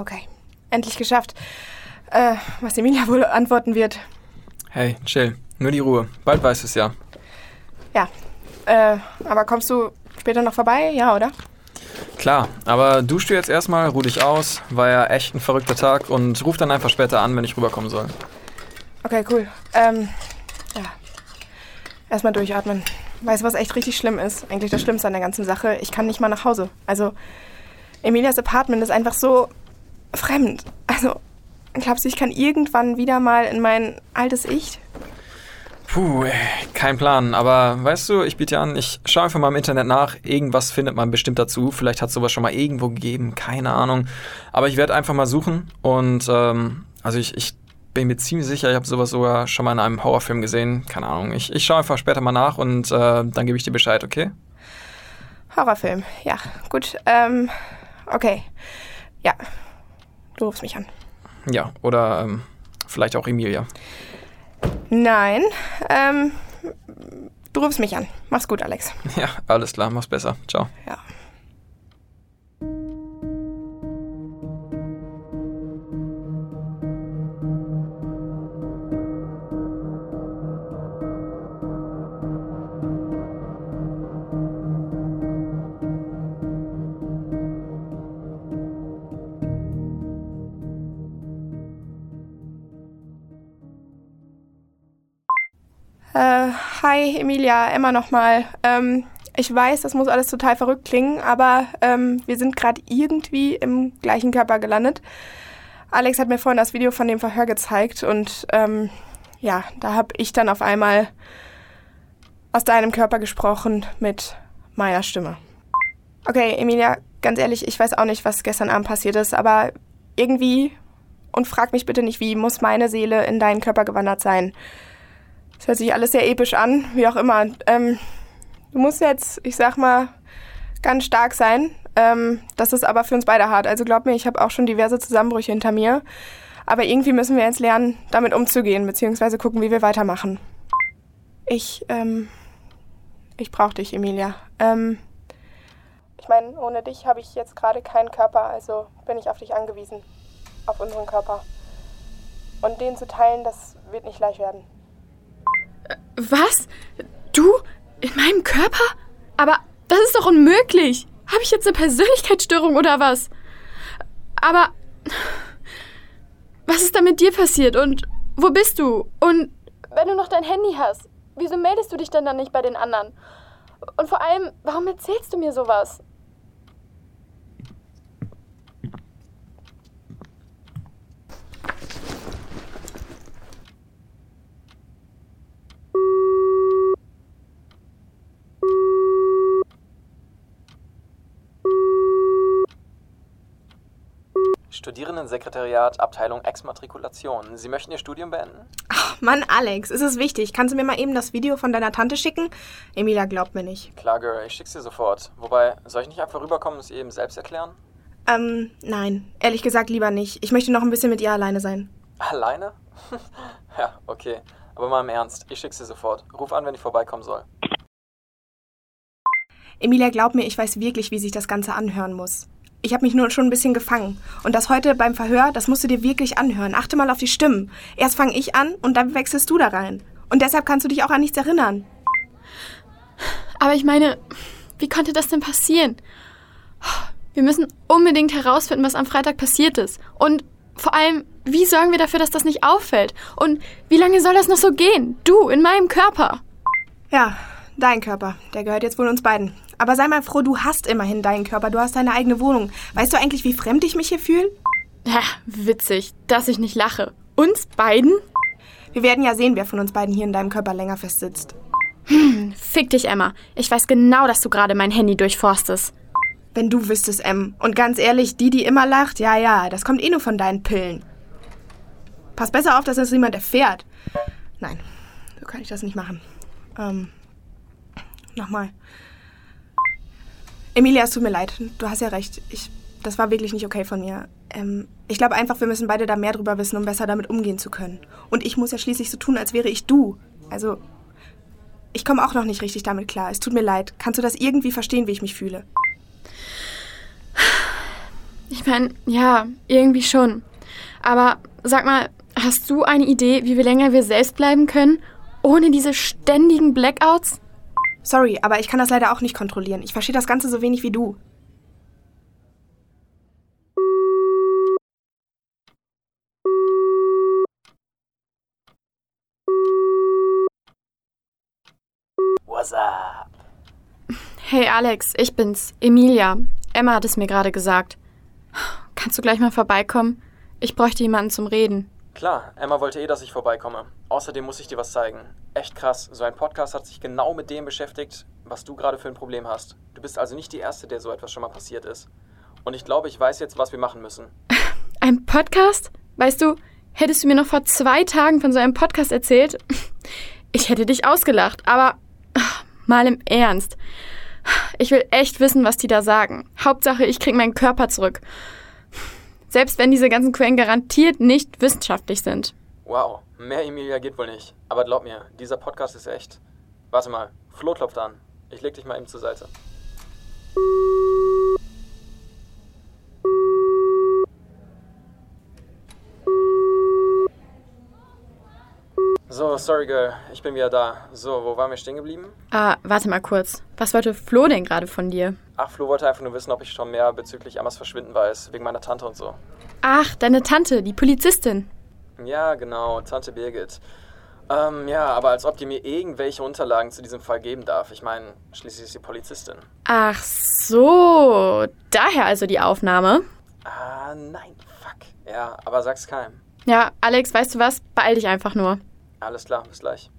Okay. Endlich geschafft. Äh, was Emilia wohl antworten wird. Hey, chill. Nur die Ruhe. Bald weißt du es ja. Ja. Äh, aber kommst du später noch vorbei? Ja, oder? Klar, aber dusch du jetzt erstmal, ruh dich aus. War ja echt ein verrückter Tag und ruf dann einfach später an, wenn ich rüberkommen soll. Okay, cool. Ähm, ja. Erstmal durchatmen. Weißt du, was echt richtig schlimm ist? Eigentlich das Schlimmste an der ganzen Sache. Ich kann nicht mal nach Hause. Also, Emilias Apartment ist einfach so fremd. Also, glaubst du, ich kann irgendwann wieder mal in mein altes Ich? Puh, kein Plan. Aber weißt du, ich biete an, ich schaue einfach mal im Internet nach. Irgendwas findet man bestimmt dazu. Vielleicht hat es sowas schon mal irgendwo gegeben. Keine Ahnung. Aber ich werde einfach mal suchen. Und ähm, also ich, ich bin mir ziemlich sicher, ich habe sowas sogar schon mal in einem Horrorfilm gesehen. Keine Ahnung. Ich, ich schaue einfach später mal nach und äh, dann gebe ich dir Bescheid, okay? Horrorfilm, ja, gut. Ähm, okay. Ja, du rufst mich an. Ja, oder ähm, vielleicht auch Emilia. Nein, ähm, du rufst mich an. Mach's gut, Alex. Ja, alles klar, mach's besser. Ciao. Ja. Äh, hi, Emilia, Emma nochmal. Ähm, ich weiß, das muss alles total verrückt klingen, aber ähm, wir sind gerade irgendwie im gleichen Körper gelandet. Alex hat mir vorhin das Video von dem Verhör gezeigt und ähm, ja, da habe ich dann auf einmal aus deinem Körper gesprochen mit meiner Stimme. Okay, Emilia, ganz ehrlich, ich weiß auch nicht, was gestern Abend passiert ist, aber irgendwie, und frag mich bitte nicht wie, muss meine Seele in deinen Körper gewandert sein. Das hört sich alles sehr episch an, wie auch immer. Ähm, du musst jetzt, ich sag mal, ganz stark sein. Ähm, das ist aber für uns beide hart. Also glaub mir, ich habe auch schon diverse Zusammenbrüche hinter mir. Aber irgendwie müssen wir jetzt lernen, damit umzugehen, beziehungsweise gucken, wie wir weitermachen. Ich, ähm, ich brauche dich, Emilia. Ähm, ich meine, ohne dich habe ich jetzt gerade keinen Körper, also bin ich auf dich angewiesen. Auf unseren Körper. Und den zu teilen, das wird nicht leicht werden. Was? Du? In meinem Körper? Aber das ist doch unmöglich. Habe ich jetzt eine Persönlichkeitsstörung oder was? Aber was ist da mit dir passiert und wo bist du? Und wenn du noch dein Handy hast, wieso meldest du dich denn dann nicht bei den anderen? Und vor allem, warum erzählst du mir sowas? Studierendensekretariat, Abteilung Exmatrikulation. Sie möchten Ihr Studium beenden? Ach, Mann, Alex, ist es wichtig? Kannst du mir mal eben das Video von deiner Tante schicken? Emilia glaubt mir nicht. Klar, Girl, ich schick's dir sofort. Wobei, soll ich nicht einfach rüberkommen und es ihr eben selbst erklären? Ähm, nein. Ehrlich gesagt lieber nicht. Ich möchte noch ein bisschen mit ihr alleine sein. Alleine? ja, okay. Aber mal im Ernst, ich schick's dir sofort. Ruf an, wenn ich vorbeikommen soll. Emilia, glaub mir, ich weiß wirklich, wie sich das Ganze anhören muss. Ich habe mich nur schon ein bisschen gefangen. Und das heute beim Verhör, das musst du dir wirklich anhören. Achte mal auf die Stimmen. Erst fange ich an und dann wechselst du da rein. Und deshalb kannst du dich auch an nichts erinnern. Aber ich meine, wie konnte das denn passieren? Wir müssen unbedingt herausfinden, was am Freitag passiert ist. Und vor allem, wie sorgen wir dafür, dass das nicht auffällt? Und wie lange soll das noch so gehen? Du, in meinem Körper. Ja, dein Körper. Der gehört jetzt wohl uns beiden. Aber sei mal froh, du hast immerhin deinen Körper. Du hast deine eigene Wohnung. Weißt du eigentlich, wie fremd ich mich hier fühle? Ja, witzig, dass ich nicht lache. Uns beiden? Wir werden ja sehen, wer von uns beiden hier in deinem Körper länger festsitzt. Hm, fick dich, Emma. Ich weiß genau, dass du gerade mein Handy durchforstest. Wenn du wüsstest, Em. Und ganz ehrlich, die, die immer lacht, ja, ja, das kommt eh nur von deinen Pillen. Pass besser auf, dass das niemand erfährt. Nein, so kann ich das nicht machen. Ähm, nochmal. Emilia, es tut mir leid. Du hast ja recht. Ich, das war wirklich nicht okay von mir. Ähm, ich glaube einfach, wir müssen beide da mehr drüber wissen, um besser damit umgehen zu können. Und ich muss ja schließlich so tun, als wäre ich du. Also, ich komme auch noch nicht richtig damit klar. Es tut mir leid. Kannst du das irgendwie verstehen, wie ich mich fühle? Ich meine, ja, irgendwie schon. Aber sag mal, hast du eine Idee, wie wir länger wir selbst bleiben können, ohne diese ständigen Blackouts? Sorry, aber ich kann das leider auch nicht kontrollieren. Ich verstehe das Ganze so wenig wie du. What's up? Hey Alex, ich bin's, Emilia. Emma hat es mir gerade gesagt. Kannst du gleich mal vorbeikommen? Ich bräuchte jemanden zum Reden. Klar, Emma wollte eh, dass ich vorbeikomme. Außerdem muss ich dir was zeigen. Echt krass, so ein Podcast hat sich genau mit dem beschäftigt, was du gerade für ein Problem hast. Du bist also nicht die Erste, der so etwas schon mal passiert ist. Und ich glaube, ich weiß jetzt, was wir machen müssen. Ein Podcast? Weißt du, hättest du mir noch vor zwei Tagen von so einem Podcast erzählt, ich hätte dich ausgelacht, aber mal im Ernst. Ich will echt wissen, was die da sagen. Hauptsache, ich krieg meinen Körper zurück. Selbst wenn diese ganzen Quellen garantiert nicht wissenschaftlich sind. Wow, mehr Emilia geht wohl nicht. Aber glaub mir, dieser Podcast ist echt. Warte mal, Flo klopft an. Ich leg dich mal eben zur Seite. So, sorry girl, ich bin wieder da. So, wo waren wir stehen geblieben? Ah, warte mal kurz. Was wollte Flo denn gerade von dir? Ach, Flo wollte einfach nur wissen, ob ich schon mehr bezüglich Emmas Verschwinden weiß, wegen meiner Tante und so. Ach, deine Tante, die Polizistin. Ja, genau, Tante Birgit. Ähm, ja, aber als ob die mir irgendwelche Unterlagen zu diesem Fall geben darf. Ich meine, schließlich ist sie Polizistin. Ach so, daher also die Aufnahme. Ah, nein, fuck. Ja, aber sag's keinem. Ja, Alex, weißt du was? Beeil dich einfach nur. Alles klar, bis gleich.